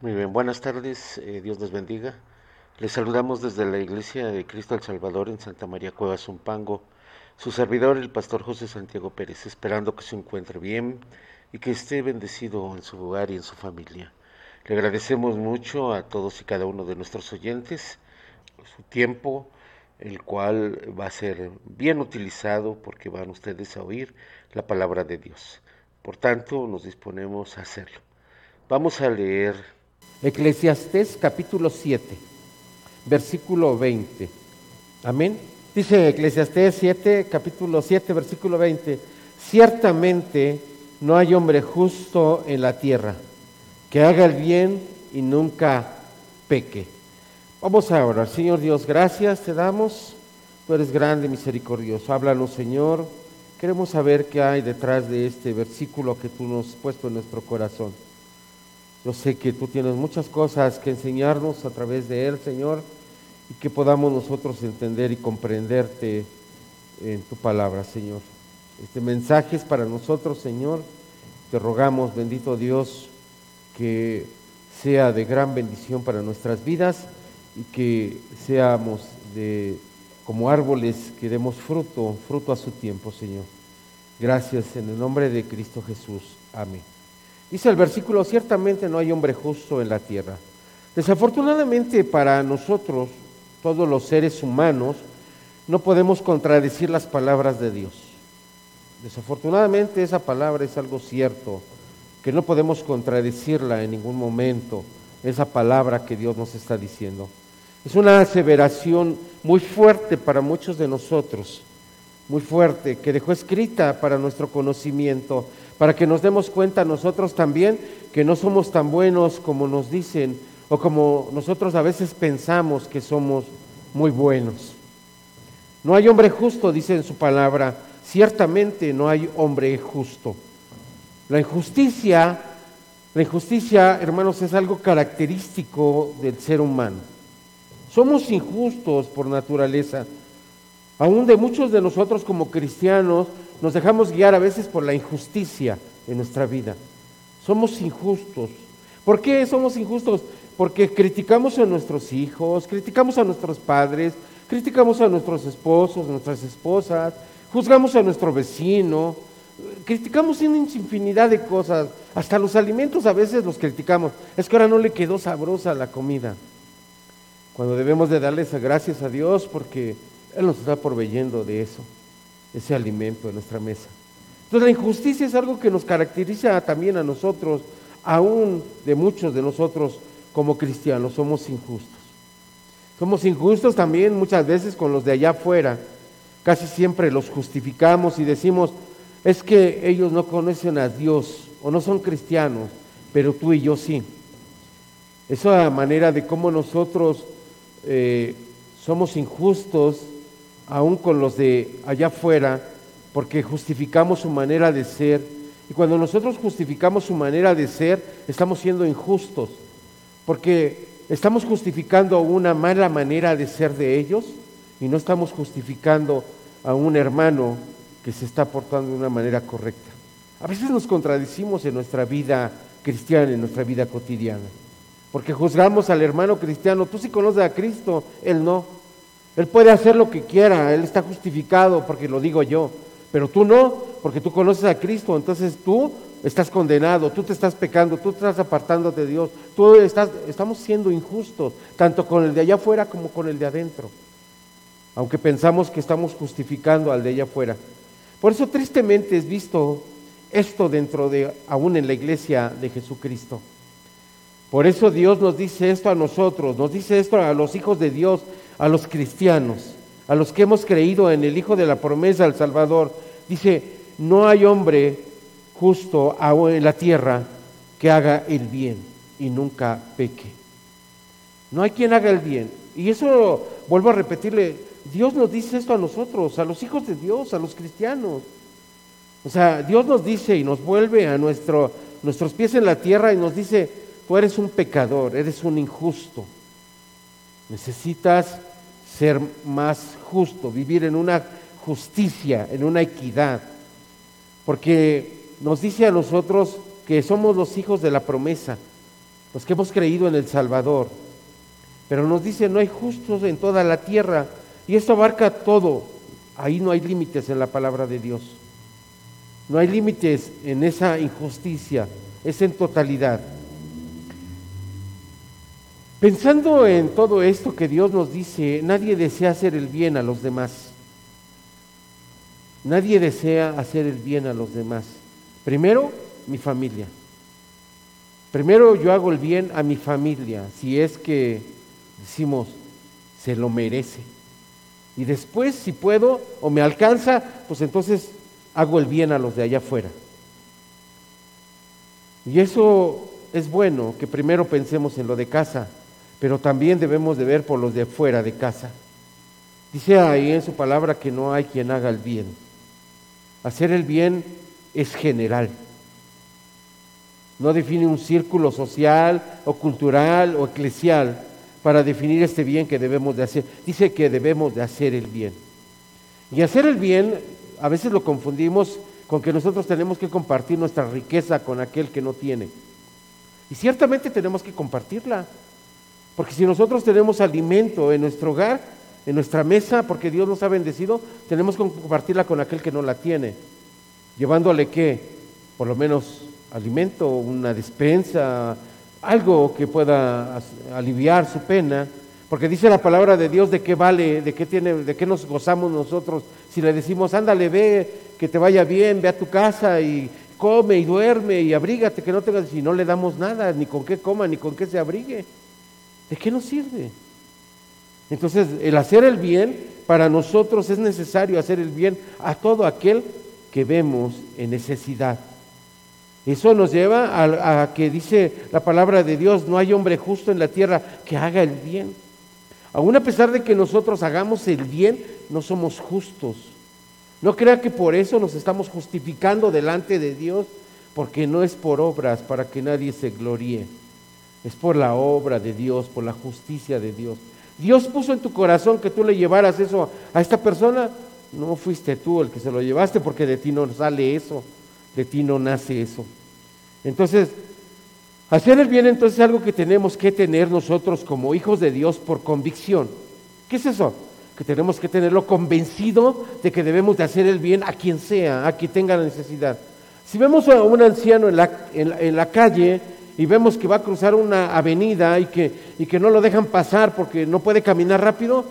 Muy bien, buenas tardes, eh, Dios les bendiga. Les saludamos desde la Iglesia de Cristo el Salvador en Santa María Cueva Zumpango. Su servidor, el pastor José Santiago Pérez, esperando que se encuentre bien y que esté bendecido en su hogar y en su familia. Le agradecemos mucho a todos y cada uno de nuestros oyentes su tiempo, el cual va a ser bien utilizado porque van ustedes a oír la palabra de Dios. Por tanto, nos disponemos a hacerlo. Vamos a leer Eclesiastés capítulo 7, versículo 20. Amén. Dice Eclesiastés 7, capítulo 7, versículo 20. Ciertamente no hay hombre justo en la tierra que haga el bien y nunca peque. Vamos a orar. Señor Dios, gracias te damos. Tú eres grande, misericordioso. Háblanos, Señor. Queremos saber qué hay detrás de este versículo que tú nos has puesto en nuestro corazón. Yo sé que tú tienes muchas cosas que enseñarnos a través de Él, Señor, y que podamos nosotros entender y comprenderte en tu palabra, Señor. Este mensaje es para nosotros, Señor. Te rogamos, bendito Dios, que sea de gran bendición para nuestras vidas y que seamos de como árboles que demos fruto, fruto a su tiempo, Señor. Gracias en el nombre de Cristo Jesús. Amén. Dice el versículo, ciertamente no hay hombre justo en la tierra. Desafortunadamente para nosotros, todos los seres humanos, no podemos contradecir las palabras de Dios. Desafortunadamente esa palabra es algo cierto, que no podemos contradecirla en ningún momento, esa palabra que Dios nos está diciendo. Es una aseveración muy fuerte para muchos de nosotros, muy fuerte, que dejó escrita para nuestro conocimiento, para que nos demos cuenta nosotros también que no somos tan buenos como nos dicen o como nosotros a veces pensamos que somos muy buenos. No hay hombre justo, dice en su palabra, ciertamente no hay hombre justo. La injusticia, la injusticia, hermanos, es algo característico del ser humano. Somos injustos por naturaleza. Aún de muchos de nosotros como cristianos nos dejamos guiar a veces por la injusticia en nuestra vida. Somos injustos. ¿Por qué somos injustos? Porque criticamos a nuestros hijos, criticamos a nuestros padres, criticamos a nuestros esposos, nuestras esposas, juzgamos a nuestro vecino, criticamos una infinidad de cosas. Hasta los alimentos a veces los criticamos. Es que ahora no le quedó sabrosa la comida. Cuando debemos de darles gracias a Dios porque Él nos está proveyendo de eso ese alimento en nuestra mesa. Entonces la injusticia es algo que nos caracteriza también a nosotros, aún de muchos de nosotros como cristianos, somos injustos. Somos injustos también muchas veces con los de allá afuera. Casi siempre los justificamos y decimos, es que ellos no conocen a Dios o no son cristianos, pero tú y yo sí. Esa manera de cómo nosotros eh, somos injustos aún con los de allá afuera, porque justificamos su manera de ser. Y cuando nosotros justificamos su manera de ser, estamos siendo injustos, porque estamos justificando una mala manera de ser de ellos y no estamos justificando a un hermano que se está portando de una manera correcta. A veces nos contradicimos en nuestra vida cristiana, en nuestra vida cotidiana, porque juzgamos al hermano cristiano, tú sí conoces a Cristo, él no. Él puede hacer lo que quiera, Él está justificado porque lo digo yo, pero tú no, porque tú conoces a Cristo, entonces tú estás condenado, tú te estás pecando, tú estás apartando de Dios, tú estás, estamos siendo injustos, tanto con el de allá afuera como con el de adentro, aunque pensamos que estamos justificando al de allá afuera. Por eso tristemente es visto esto dentro de, aún en la iglesia de Jesucristo. Por eso Dios nos dice esto a nosotros, nos dice esto a los hijos de Dios, a los cristianos, a los que hemos creído en el Hijo de la promesa, el Salvador. Dice, no hay hombre justo en la tierra que haga el bien y nunca peque. No hay quien haga el bien. Y eso, vuelvo a repetirle, Dios nos dice esto a nosotros, a los hijos de Dios, a los cristianos. O sea, Dios nos dice y nos vuelve a nuestro, nuestros pies en la tierra y nos dice, tú eres un pecador, eres un injusto. Necesitas ser más justo, vivir en una justicia, en una equidad. Porque nos dice a nosotros que somos los hijos de la promesa. los que hemos creído en el Salvador. Pero nos dice, no hay justos en toda la tierra. Y esto abarca todo. Ahí no hay límites en la palabra de Dios. No hay límites en esa injusticia. Es en totalidad. Pensando en todo esto que Dios nos dice, nadie desea hacer el bien a los demás. Nadie desea hacer el bien a los demás. Primero, mi familia. Primero yo hago el bien a mi familia, si es que decimos, se lo merece. Y después, si puedo o me alcanza, pues entonces hago el bien a los de allá afuera. Y eso es bueno, que primero pensemos en lo de casa, pero también debemos de ver por los de fuera de casa. Dice ahí en su palabra que no hay quien haga el bien. Hacer el bien es general. No define un círculo social o cultural o eclesial para definir este bien que debemos de hacer. Dice que debemos de hacer el bien. Y hacer el bien a veces lo confundimos con que nosotros tenemos que compartir nuestra riqueza con aquel que no tiene. Y ciertamente tenemos que compartirla. Porque si nosotros tenemos alimento en nuestro hogar, en nuestra mesa, porque Dios nos ha bendecido, tenemos que compartirla con aquel que no la tiene. Llevándole qué? Por lo menos alimento, una despensa, algo que pueda aliviar su pena, porque dice la palabra de Dios de qué vale, de qué tiene, de qué nos gozamos nosotros si le decimos, "Ándale, ve, que te vaya bien, ve a tu casa y come y duerme y abrígate, que no tengas si no le damos nada, ni con qué coma, ni con qué se abrigue." ¿De qué nos sirve? Entonces, el hacer el bien para nosotros es necesario hacer el bien a todo aquel que vemos en necesidad. Eso nos lleva a, que dice la palabra de Dios, no hay hombre justo en la tierra que haga el bien. Aún a pesar de que nosotros hagamos el bien, no somos justos. No crea que por eso nos estamos justificando delante de Dios, porque no es por obras para que nadie se gloríe. Es por la obra de Dios, por la justicia de Dios. Dios puso en tu corazón que tú le llevaras eso a esta persona. No fuiste tú el que se lo llevaste porque de ti no sale eso, de ti no nace eso. Entonces, hacer el bien entonces es algo que tenemos que tener nosotros como hijos de Dios por convicción. ¿Qué es eso? Que tenemos que tenerlo convencido de que debemos de hacer el bien a quien sea, a quien tenga la necesidad. Si vemos a un anciano en la, en la, calle y vemos que va a cruzar una avenida y que, y que no lo dejan pasar porque no puede caminar rápido,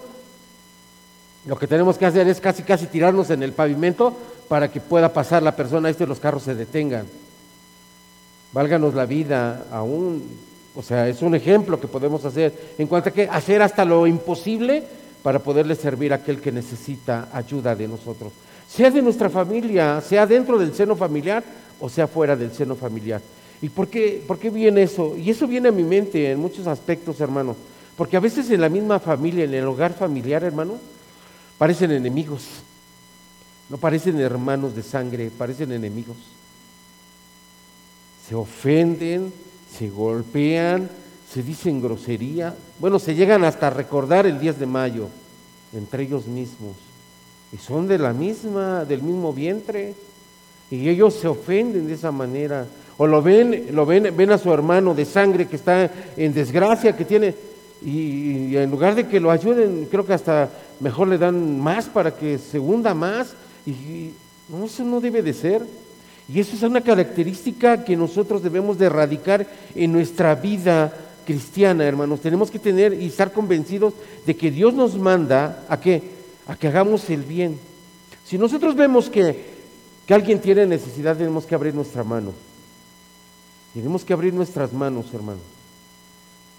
lo que tenemos que hacer es casi casi tirarnos en el pavimento para que pueda pasar la persona y los carros se detengan válganos la vida aún. O sea, es un ejemplo que podemos hacer en cuanto a que hacer hasta lo imposible para poderle servir a aquel que necesita ayuda de nosotros. Sea de nuestra familia, sea dentro del seno familiar o sea fuera del seno familiar. ¿Y por qué, por qué viene eso? Y eso viene a mi mente en muchos aspectos, hermano. Porque a veces en la misma familia, en el hogar familiar, hermano, parecen enemigos. No parecen hermanos de sangre, parecen enemigos se ofenden, se golpean, se dicen grosería. Bueno, se llegan hasta recordar el 10 de mayo entre ellos mismos. Y son de la misma, del mismo vientre. Y ellos se ofenden de esa manera. O lo ven, lo ven, ven a su hermano de sangre que está en desgracia, que tiene, y, en lugar de que lo ayuden, creo que hasta mejor le dan más para que se hunda más. Y, no, eso no debe de ser. Y eso es una característica que nosotros debemos de erradicar en nuestra vida cristiana, hermanos. Tenemos que tener y estar convencidos de que Dios nos manda a que, a que hagamos el bien. Si nosotros vemos que, que alguien tiene necesidad, tenemos que abrir nuestra mano. Tenemos que abrir nuestras manos, hermano.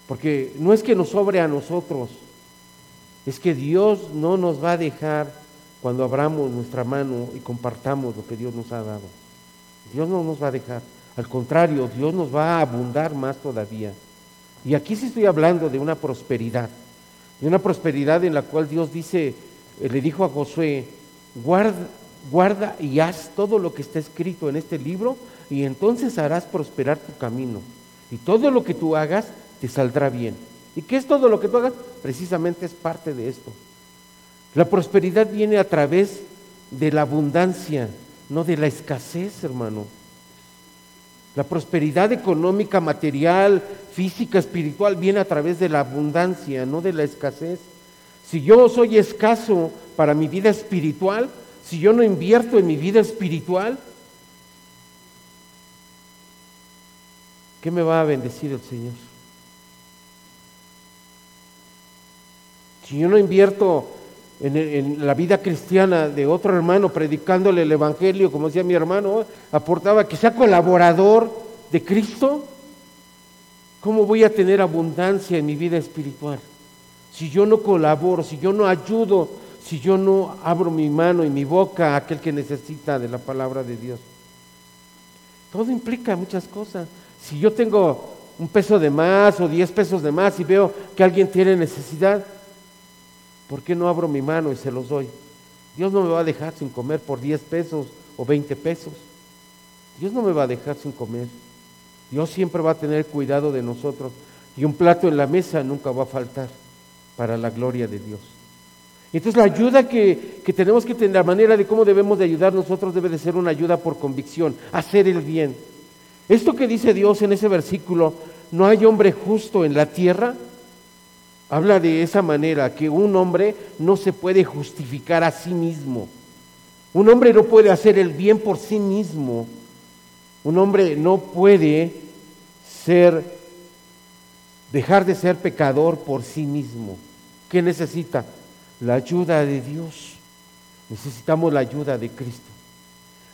Porque no es que nos sobre a nosotros, es que Dios no nos va a dejar cuando abramos nuestra mano y compartamos lo que Dios nos ha dado. Dios no nos va a dejar. Al contrario, Dios nos va a abundar más todavía. Y aquí sí estoy hablando de una prosperidad, de una prosperidad en la cual Dios dice, eh, le dijo a Josué, guarda, guarda y haz todo lo que está escrito en este libro y entonces harás prosperar tu camino. Y todo lo que tú hagas te saldrá bien. ¿Y qué es todo lo que tú hagas? Precisamente es parte de esto. La prosperidad viene a través de la abundancia, no de la escasez, hermano. La prosperidad económica, material, física, espiritual viene a través de la abundancia, no de la escasez. Si yo soy escaso para mi vida espiritual, si yo no invierto en mi vida espiritual, ¿qué me va a bendecir el Señor? Si yo no invierto en, la vida cristiana de otro hermano predicándole el Evangelio, como decía mi hermano, aportaba que sea colaborador de Cristo, ¿cómo voy a tener abundancia en mi vida espiritual? Si yo no colaboro, si yo no ayudo, si yo no abro mi mano y mi boca a aquel que necesita de la palabra de Dios. Todo implica muchas cosas. Si yo tengo un peso de más o diez pesos de más y veo que alguien tiene necesidad, ¿por qué no abro mi mano y se los doy? Dios no me va a dejar sin comer por 10 pesos o 20 pesos. Dios no me va a dejar sin comer. Dios siempre va a tener cuidado de nosotros y un plato en la mesa nunca va a faltar para la gloria de Dios. Entonces la ayuda que, que, tenemos que tener, la manera de cómo debemos de ayudar nosotros debe de ser una ayuda por convicción, hacer el bien. Esto que dice Dios en ese versículo, no hay hombre justo en la tierra, Habla de esa manera, que un hombre no se puede justificar a sí mismo. Un hombre no puede hacer el bien por sí mismo. Un hombre no puede ser, dejar de ser pecador por sí mismo. ¿Qué necesita? La ayuda de Dios. Necesitamos la ayuda de Cristo.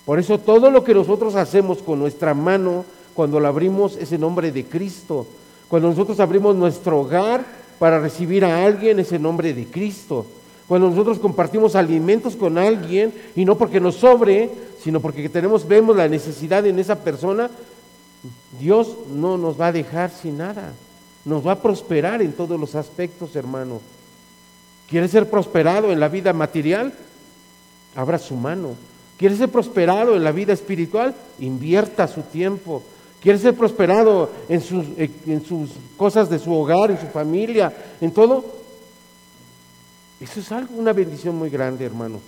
Por eso todo lo que nosotros hacemos con nuestra mano, cuando la abrimos, es en nombre de Cristo. Cuando nosotros abrimos nuestro hogar, para recibir a alguien ese nombre de Cristo. Cuando nosotros compartimos alimentos con alguien, y no porque nos sobre, sino porque tenemos, vemos la necesidad en esa persona, Dios no nos va a dejar sin nada. Nos va a prosperar en todos los aspectos, hermano. ¿Quiere ser prosperado en la vida material? Abra su mano. ¿Quiere ser prosperado en la vida espiritual? Invierta su tiempo quiere ser prosperado en sus, en sus cosas de su hogar, en su familia, en todo, eso es algo, una bendición muy grande, hermano.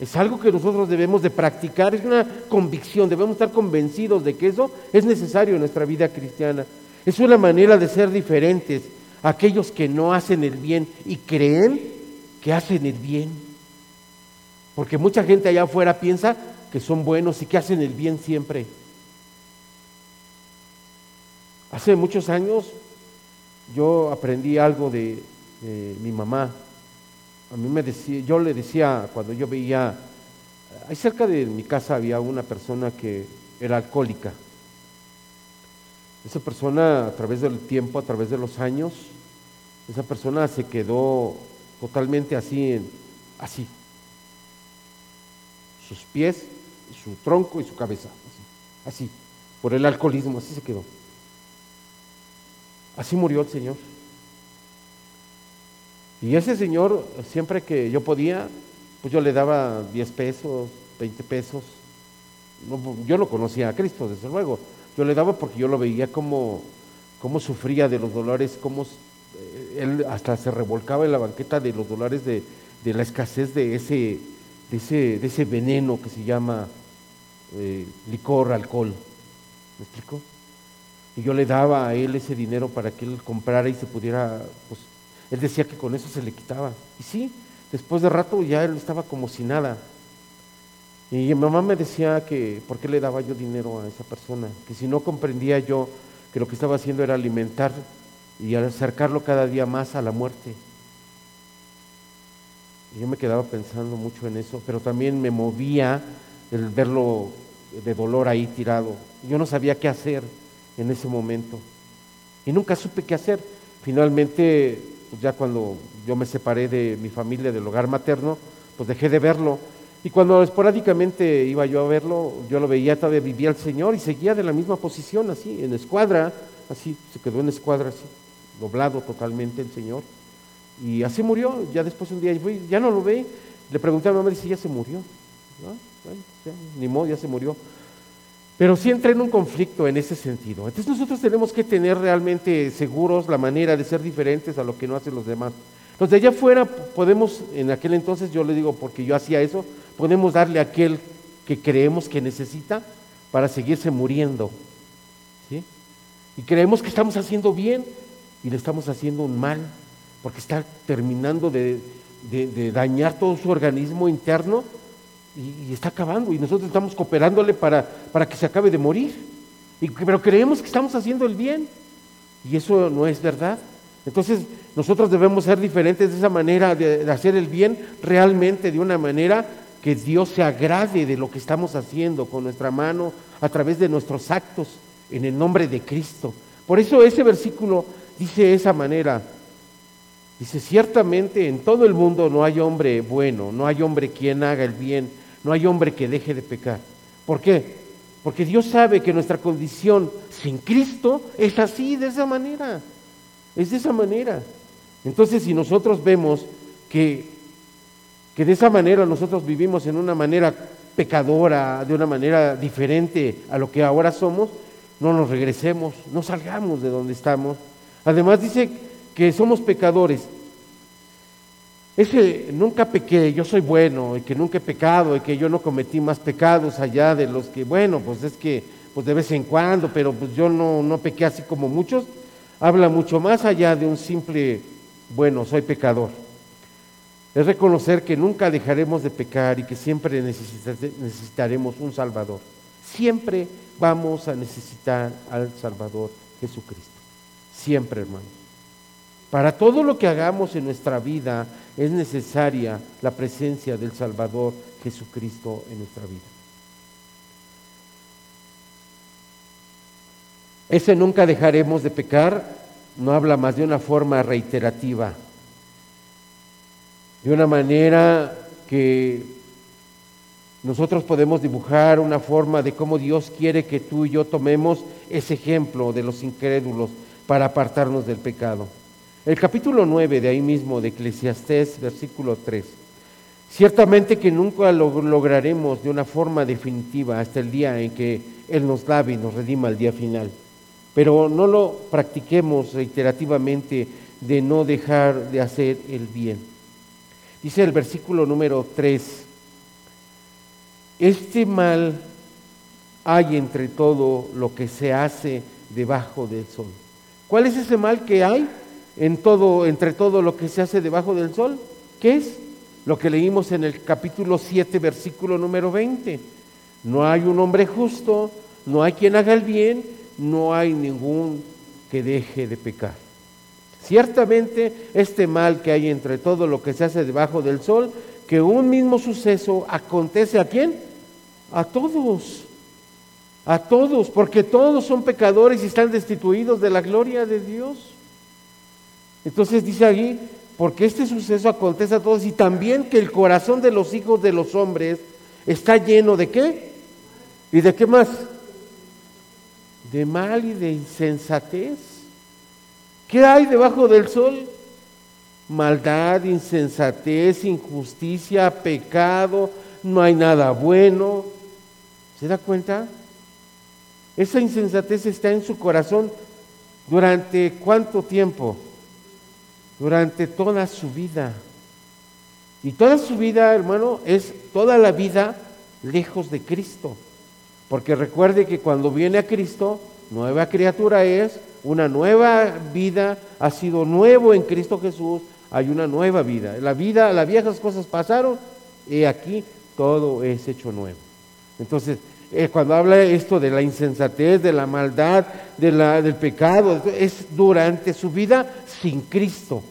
Es algo que nosotros debemos de practicar, es una convicción, debemos estar convencidos de que eso es necesario en nuestra vida cristiana. Es una manera de ser diferentes aquellos que no hacen el bien y creen que hacen el bien. Porque mucha gente allá afuera piensa que son buenos y que hacen el bien siempre. Hace muchos años yo aprendí algo de, mi mamá. A mí me decía, yo le decía cuando yo veía, ahí cerca de mi casa había una persona que era alcohólica. Esa persona a través del tiempo, a través de los años, esa persona se quedó totalmente así, así. Sus pies, su tronco y su cabeza, así, así, por el alcoholismo, así se quedó. Así murió el Señor. Y ese Señor, siempre que yo podía, pues yo le daba 10 pesos, 20 pesos. yo no conocía a Cristo, desde luego. Yo le daba porque yo lo veía como, como sufría de los dolores, como eh, él hasta se revolcaba en la banqueta de los dolores de, la escasez de ese, de ese, de ese veneno que se llama eh, licor, alcohol. ¿Me explico? Y yo le daba a él ese dinero para que él comprara y se pudiera, pues, él decía que con eso se le quitaba. Y sí, después de rato ya él estaba como si nada. Y mi mamá me decía que por qué le daba yo dinero a esa persona, que si no comprendía yo que lo que estaba haciendo era alimentar y acercarlo cada día más a la muerte. Y yo me quedaba pensando mucho en eso, pero también me movía el verlo de dolor ahí tirado. Yo no sabía qué hacer en ese momento. Y nunca supe qué hacer. Finalmente, pues ya cuando yo me separé de mi familia, del hogar materno, pues dejé de verlo. Y cuando esporádicamente iba yo a verlo, yo lo veía, todavía vivía el Señor y seguía de la misma posición, así, en escuadra, así, se quedó en escuadra, así, doblado totalmente el Señor. Y así murió, ya después un día fui, ya no lo ve, le pregunté a mi mamá, dice, ya se murió. ni modo, ya se murió. Pero sí entra en un conflicto en ese sentido. Entonces nosotros tenemos que tener realmente seguros la manera de ser diferentes a lo que no hacen los demás. Los de allá afuera podemos, en aquel entonces yo le digo porque yo hacía eso, podemos darle a aquel que creemos que necesita para seguirse muriendo. Y creemos que estamos haciendo bien y le estamos haciendo un mal, porque está terminando de, dañar todo su organismo interno y, está acabando. Y nosotros estamos cooperándole para, para que se acabe de morir. Y, pero creemos que estamos haciendo el bien. Y eso no es verdad. Entonces nosotros debemos ser diferentes de esa manera de, hacer el bien realmente de una manera que Dios se agrade de lo que estamos haciendo con nuestra mano a través de nuestros actos en el nombre de Cristo. Por eso ese versículo dice de esa manera. Dice, ciertamente en todo el mundo no hay hombre bueno, no hay hombre quien haga el bien, no hay hombre que deje de pecar. ¿Por qué? Porque Dios sabe que nuestra condición sin Cristo es así, de esa manera. Es de esa manera. Entonces, si nosotros vemos que, que de esa manera nosotros vivimos en una manera pecadora, de una manera diferente a lo que ahora somos, no nos regresemos, no salgamos de donde estamos. Además dice que somos pecadores. Ese nunca pequé, yo soy bueno, y que nunca he pecado, y que yo no cometí más pecados allá de los que, bueno, pues es que pues de vez en cuando, pero pues yo no, no pequé así como muchos, habla mucho más allá de un simple, bueno, soy pecador. Es reconocer que nunca dejaremos de pecar y que siempre necesitaremos un Salvador. Siempre vamos a necesitar al Salvador Jesucristo. Siempre, hermano. Para todo lo que hagamos en nuestra vida es necesaria la presencia del Salvador Jesucristo en nuestra vida. Ese nunca dejaremos de pecar no habla más de una forma reiterativa, de una manera que nosotros podemos dibujar una forma de cómo Dios quiere que tú y yo tomemos ese ejemplo de los incrédulos para apartarnos del pecado. El capítulo 9 de ahí mismo de Eclesiastés, versículo 3. Ciertamente que nunca lo lograremos de una forma definitiva hasta el día en que Él nos lave y nos redima el día final. Pero no lo practiquemos reiterativamente de no dejar de hacer el bien. Dice el versículo número 3, este mal hay entre todo lo que se hace debajo del sol. ¿Cuál es ese mal que hay? en todo, entre todo lo que se hace debajo del sol. ¿Qué es? Lo que leímos en el capítulo 7, versículo número 20. No hay un hombre justo, no hay quien haga el bien, no hay ningún que deje de pecar. Ciertamente este mal que hay entre todo lo que se hace debajo del sol, que un mismo suceso acontece a quién? A todos, a todos, porque todos son pecadores y están destituidos de la gloria de Dios. Entonces dice allí, porque este suceso acontece a todos y también que el corazón de los hijos de los hombres está lleno de qué? ¿Y de qué más? De mal y de insensatez. ¿Qué hay debajo del sol? Maldad, insensatez, injusticia, pecado, no hay nada bueno. ¿Se da cuenta? Esa insensatez está en su corazón durante cuánto tiempo? durante toda su vida. Y toda su vida, hermano, es toda la vida lejos de Cristo. Porque recuerde que cuando viene a Cristo, nueva criatura es, una nueva vida, ha sido nuevo en Cristo Jesús, hay una nueva vida. La vida, las viejas cosas pasaron y aquí todo es hecho nuevo. Entonces, eh, cuando habla esto de la insensatez, de la maldad, de la, del pecado, es durante su vida sin Cristo.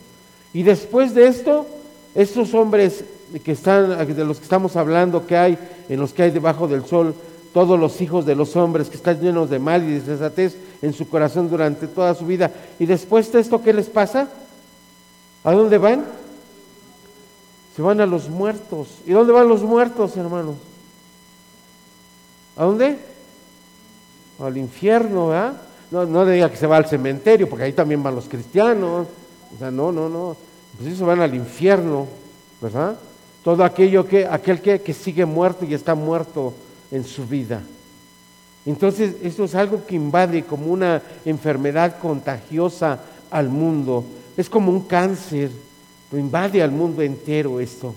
Y después de esto, estos hombres que están, de los que estamos hablando, que hay, en los que hay debajo del sol, todos los hijos de los hombres que están llenos de mal y de insensatez en su corazón durante toda su vida. Y después de esto, ¿qué les pasa? ¿A dónde van? Se van a los muertos. ¿Y dónde van los muertos, hermanos? ¿A dónde? Al infierno, ¿verdad? No, no diga que se va al cementerio, porque ahí también van los cristianos. O sea, no, no, no. Pues eso van al infierno, ¿verdad? Todo aquello que, aquel que, que sigue muerto y está muerto en su vida. Entonces, esto es algo que invade como una enfermedad contagiosa al mundo. Es como un cáncer, lo invade al mundo entero esto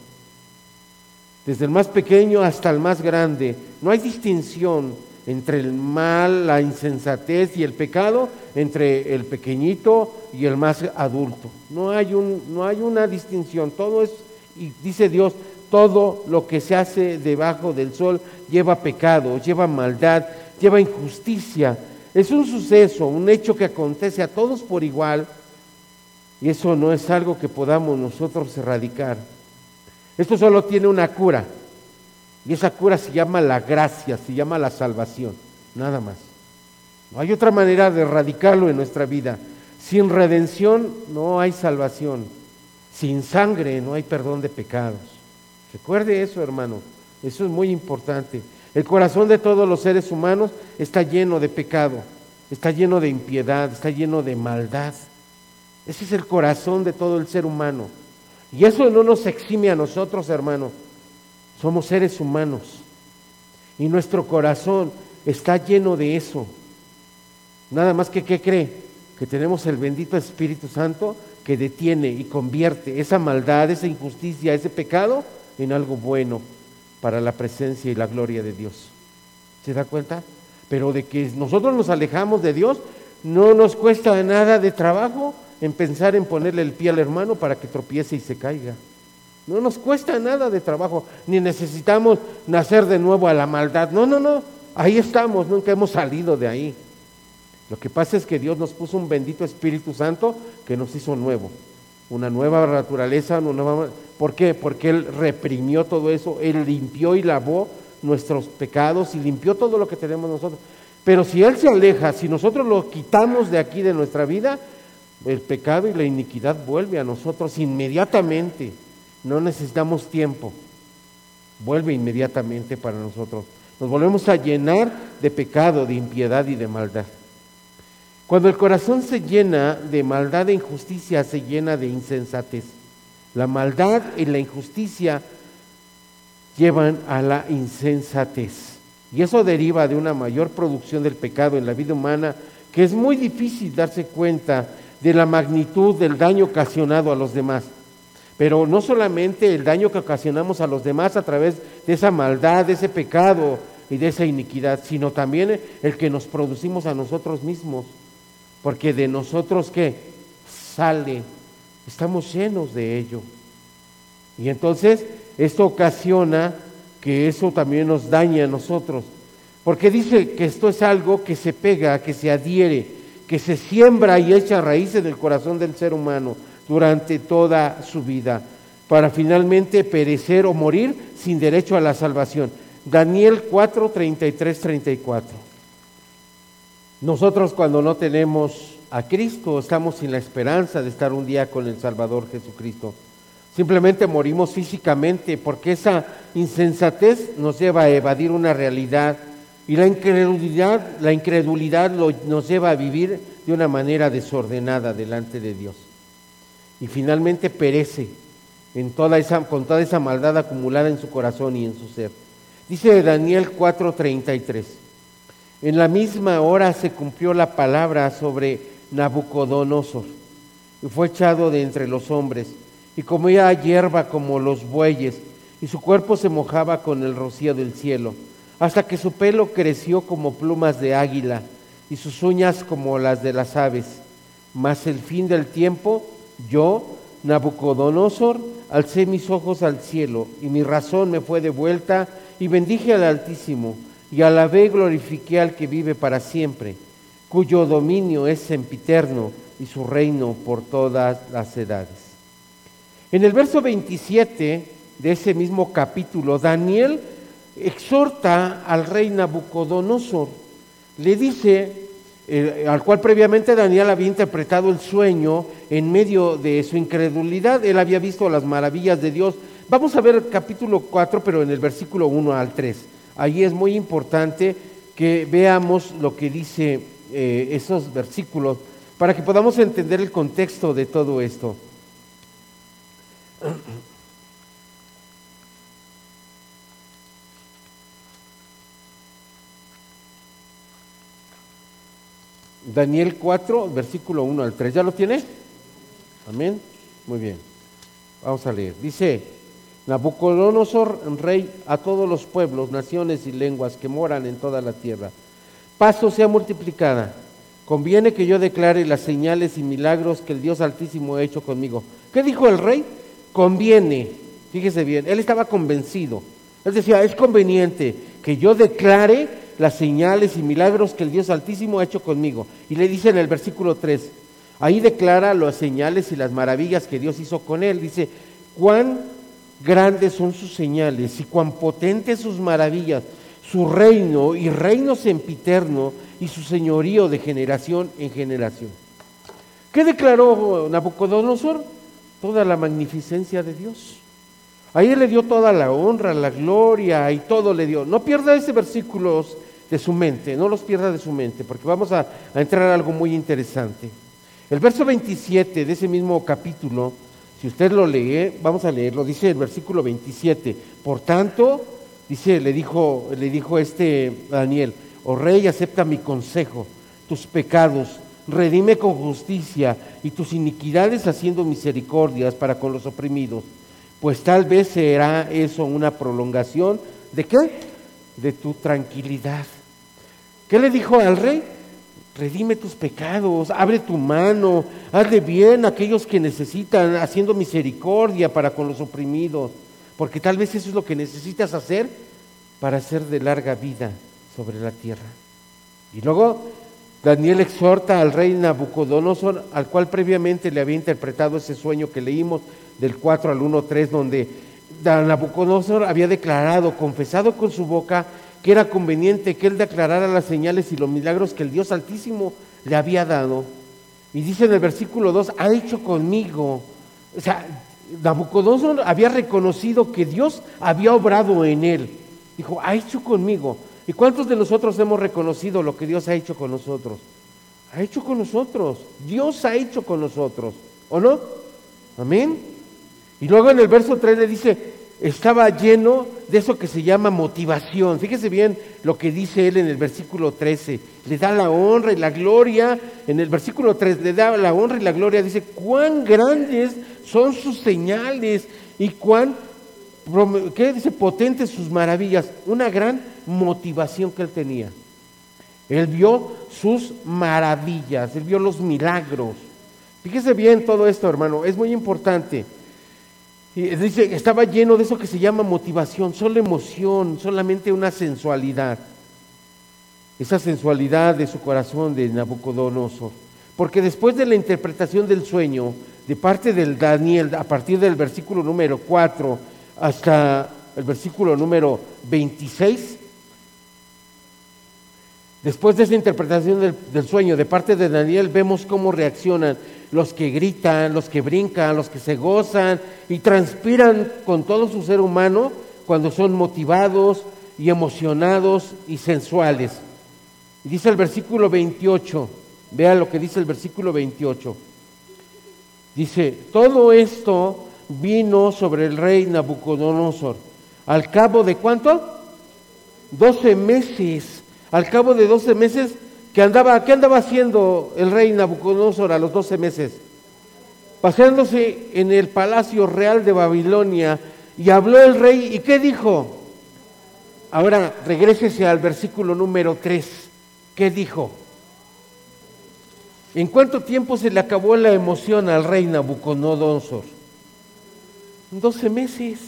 desde el más pequeño hasta el más grande. No hay distinción. entre el mal, la insensatez y el pecado, entre el pequeñito y el más adulto. No hay, un, no hay una distinción, todo es, y dice Dios, todo lo que se hace debajo del sol lleva pecado, lleva maldad, lleva injusticia. Es un suceso, un hecho que acontece a todos por igual, y eso no es algo que podamos nosotros erradicar. Esto solo tiene una cura, y esa cura se llama la gracia, se llama la salvación, nada más. No hay otra manera de erradicarlo en nuestra vida. Sin redención no hay salvación. Sin sangre no hay perdón de pecados. Recuerde eso, hermano. Eso es muy importante. El corazón de todos los seres humanos está lleno de pecado, está lleno de impiedad, está lleno de maldad. Ese es el corazón de todo el ser humano. Y eso no nos exime a nosotros, hermano. Somos seres humanos. Y nuestro corazón está lleno de eso. Nada más que, ¿qué cree? Que tenemos el bendito Espíritu Santo que detiene y convierte esa maldad, esa injusticia, ese pecado en algo bueno para la presencia y la gloria de Dios. ¿Se da cuenta? Pero de que nosotros nos alejamos de Dios, no nos cuesta nada de trabajo en pensar en ponerle el pie al hermano para que tropiece y se caiga. No nos cuesta nada de trabajo, ni necesitamos nacer de nuevo a la maldad. No, no, no, ahí estamos, nunca hemos salido de ahí. Lo que pasa es que Dios nos puso un bendito Espíritu Santo que nos hizo nuevo, una nueva naturaleza, una nueva... ¿Por qué? Porque Él reprimió todo eso, Él limpió y lavó nuestros pecados y limpió todo lo que tenemos nosotros. Pero si Él se aleja, si nosotros lo quitamos de aquí de nuestra vida, el pecado y la iniquidad vuelve a nosotros inmediatamente. No necesitamos tiempo. Vuelve inmediatamente para nosotros. Nos volvemos a llenar de pecado, de impiedad y de maldad. Cuando el corazón se llena de maldad e injusticia, se llena de insensatez. La maldad y la injusticia llevan a la insensatez. Y eso deriva de una mayor producción del pecado en la vida humana, que es muy difícil darse cuenta de la magnitud del daño ocasionado a los demás. Pero no solamente el daño que ocasionamos a los demás a través de esa maldad, de ese pecado y de esa iniquidad, sino también el que nos producimos a nosotros mismos porque de nosotros que sale, estamos llenos de ello. Y entonces esto ocasiona que eso también nos dañe a nosotros, porque dice que esto es algo que se pega, que se adhiere, que se siembra y echa raíces del corazón del ser humano durante toda su vida, para finalmente perecer o morir sin derecho a la salvación. Daniel 4, 33, 34. Nosotros cuando no tenemos a Cristo estamos sin la esperanza de estar un día con el Salvador Jesucristo. Simplemente morimos físicamente porque esa insensatez nos lleva a evadir una realidad y la incredulidad, la incredulidad nos lleva a vivir de una manera desordenada delante de Dios. Y finalmente perece en toda esa, con toda esa maldad acumulada en su corazón y en su ser. Dice Daniel 4:33. En la misma hora se cumplió la palabra sobre Nabucodonosor y fue echado de entre los hombres y comía hierba como los bueyes y su cuerpo se mojaba con el rocío del cielo hasta que su pelo creció como plumas de águila y sus uñas como las de las aves. Mas el fin del tiempo, yo, Nabucodonosor, alcé mis ojos al cielo y mi razón me fue devuelta y bendije al Altísimo y alabé y glorifiqué al que vive para siempre, cuyo dominio es sempiterno y su reino por todas las edades. En el verso 27 de ese mismo capítulo, Daniel exhorta al rey Nabucodonosor, le dice, al cual previamente Daniel había interpretado el sueño en medio de su incredulidad, él había visto las maravillas de Dios. Vamos a ver el capítulo 4, pero en el versículo 1 al 3. Allí es muy importante que veamos lo que dice eh, esos versículos para que podamos entender el contexto de todo esto. Daniel 4, versículo 1 al 3. ¿Ya lo tiene? Amén. Muy bien. Vamos a leer. Dice, Nabucodonosor, rey a todos los pueblos, naciones y lenguas que moran en toda la tierra. Paso sea multiplicada. Conviene que yo declare las señales y milagros que el Dios Altísimo ha hecho conmigo. ¿Qué dijo el rey? Conviene. Fíjese bien, él estaba convencido. Él decía, es conveniente que yo declare las señales y milagros que el Dios Altísimo ha hecho conmigo. Y le dice en el versículo 3, ahí declara las señales y las maravillas que Dios hizo con él. Dice, cuán grandes son sus señales y cuán potentes sus maravillas, su reino y reino sempiterno y su señorío de generación en generación. ¿Qué declaró Nabucodonosor? Toda la magnificencia de Dios. Ahí le dio toda la honra, la gloria y todo le dio. No pierda ese versículo de su mente, no los pierda de su mente, porque vamos a, a entrar a algo muy interesante. El verso 27 de ese mismo capítulo, si usted lo lee, vamos a leerlo, dice el versículo 27. Por tanto, dice, le dijo, le dijo este Daniel, oh rey, acepta mi consejo, tus pecados, redime con justicia y tus iniquidades haciendo misericordias para con los oprimidos pues tal vez será eso una prolongación de qué? De tu tranquilidad. ¿Qué le dijo al rey? Redime tus pecados, abre tu mano, hazle bien a aquellos que necesitan, haciendo misericordia para con los oprimidos, porque tal vez eso es lo que necesitas hacer para ser de larga vida sobre la tierra. Y luego Daniel exhorta al rey Nabucodonosor, al cual previamente le había interpretado ese sueño que leímos del 4 al 1, 3, donde Nabucodonosor había declarado, confesado con su boca, que era conveniente que él declarara las señales y los milagros que el Dios Altísimo le había dado. Y dice en el versículo 2, ha hecho conmigo. O sea, Nabucodonosor había reconocido que Dios había obrado en él. Dijo, ha hecho conmigo. ¿Y cuántos de nosotros hemos reconocido lo que Dios ha hecho con nosotros? Ha hecho con nosotros. Dios ha hecho con nosotros. ¿O no? Amén. Y luego en el verso 3 le dice, estaba lleno de eso que se llama motivación. Fíjese bien lo que dice él en el versículo 13. Le da la honra y la gloria. En el versículo 3 le da la honra y la gloria. Dice, cuán grandes son sus señales y cuán, ¿qué dice? Potentes sus maravillas. Una gran motivación que él tenía. Él vio sus maravillas, él vio los milagros. Fíjese bien todo esto, hermano, es muy importante. Y dice, estaba lleno de eso que se llama motivación, solo emoción, solamente una sensualidad. Esa sensualidad de su corazón de Nabucodonosor. Porque después de la interpretación del sueño, de parte del Daniel, a partir del versículo número 4 hasta el versículo número 26, después de esa interpretación del, del sueño de parte de Daniel, vemos cómo reaccionan los que gritan, los que brincan, los que se gozan y transpiran con todo su ser humano cuando son motivados y emocionados y sensuales. dice el versículo 28, vea lo que dice el versículo 28. Dice, todo esto vino sobre el rey Nabucodonosor. Al cabo de cuánto? Doce meses. Al cabo de doce meses ¿Qué andaba, ¿Qué andaba haciendo el rey Nabucodonosor a los doce meses? Paseándose en el palacio real de Babilonia y habló el rey y ¿qué dijo? Ahora regrésese al versículo número 3. ¿Qué dijo? ¿En cuánto tiempo se le acabó la emoción al rey Nabucodonosor? Doce meses.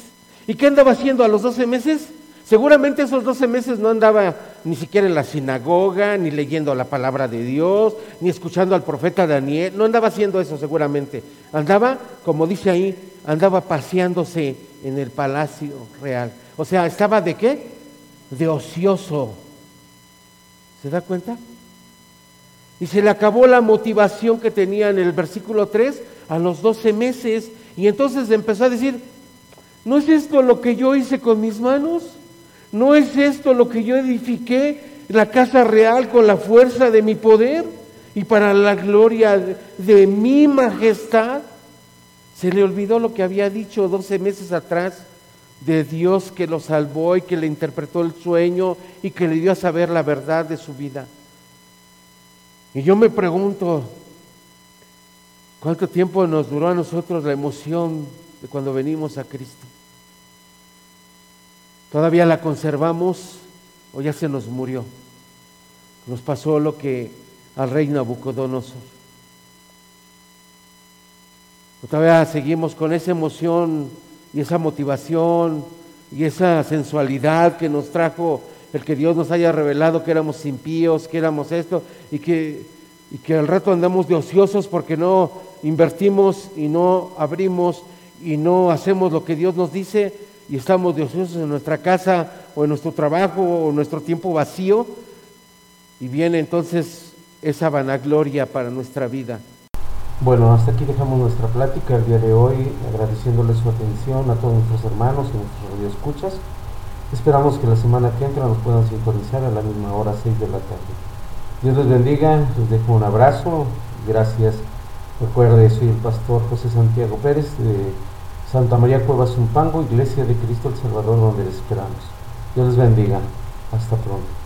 ¿Y qué andaba haciendo a los doce meses? Seguramente esos doce meses no andaba ni siquiera en la sinagoga, ni leyendo la palabra de Dios, ni escuchando al profeta Daniel, no andaba haciendo eso seguramente. Andaba, como dice ahí, andaba paseándose en el palacio real. O sea, estaba de qué? De ocioso. ¿Se da cuenta? Y se le acabó la motivación que tenía en el versículo 3 a los doce meses. Y entonces empezó a decir, ¿no es esto lo que yo hice con mis manos? ¿No es esto lo que yo edifiqué, la casa real con la fuerza de mi poder y para la gloria de, mi majestad? Se le olvidó lo que había dicho doce meses atrás de Dios que lo salvó y que le interpretó el sueño y que le dio a saber la verdad de su vida. Y yo me pregunto, ¿cuánto tiempo nos duró a nosotros la emoción de cuando venimos a Cristo? Todavía la conservamos o ya se nos murió. Nos pasó lo que al rey Nabucodonosor. Todavía seguimos con esa emoción y esa motivación y esa sensualidad que nos trajo el que Dios nos haya revelado que éramos impíos, que éramos esto y que, y que al rato andamos de ociosos porque no invertimos y no abrimos y no hacemos lo que Dios nos dice y estamos ociosos en nuestra casa o en nuestro trabajo o nuestro tiempo vacío y viene entonces esa vanagloria para nuestra vida. Bueno, hasta aquí dejamos nuestra plática el día de hoy, agradeciéndole su atención a todos nuestros hermanos y nuestros radioescuchas. Esperamos que la semana que entra nos puedan sintonizar a la misma hora, 6 de la tarde. Dios les bendiga, les dejo un abrazo, gracias. Recuerde, soy el pastor José Santiago Pérez Santa María Cuevas Zumpango, Iglesia de Cristo el Salvador, donde les esperamos. Dios les bendiga. Hasta pronto.